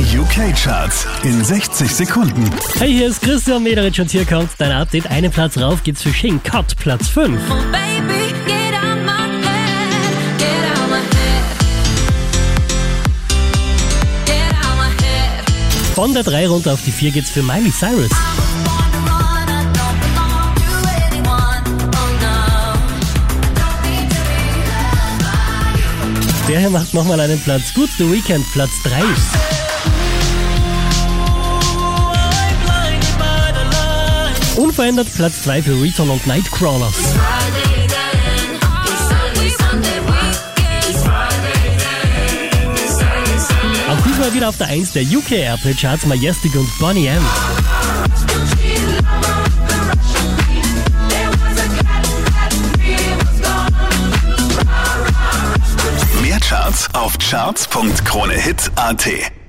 Die UK-Charts in 60 Sekunden. Hey, hier ist Christian Mederich und hier kommt dein Update. Einen Platz rauf geht's für Shane Cut, Platz 5. Oh, baby, get out my head, get out my head. Get out my head. Von der 3 runter auf die 4 geht's für Miley Cyrus. Oh. Der hier macht nochmal einen Platz gut. The Weekend, Platz 3. Unverändert Platz 2 für Return und Nightcrawlers. Auch diesmal wieder auf der 1 der UK Airplay Charts Majestic und Bonnie M. Mehr Charts auf charts.kronehit.at.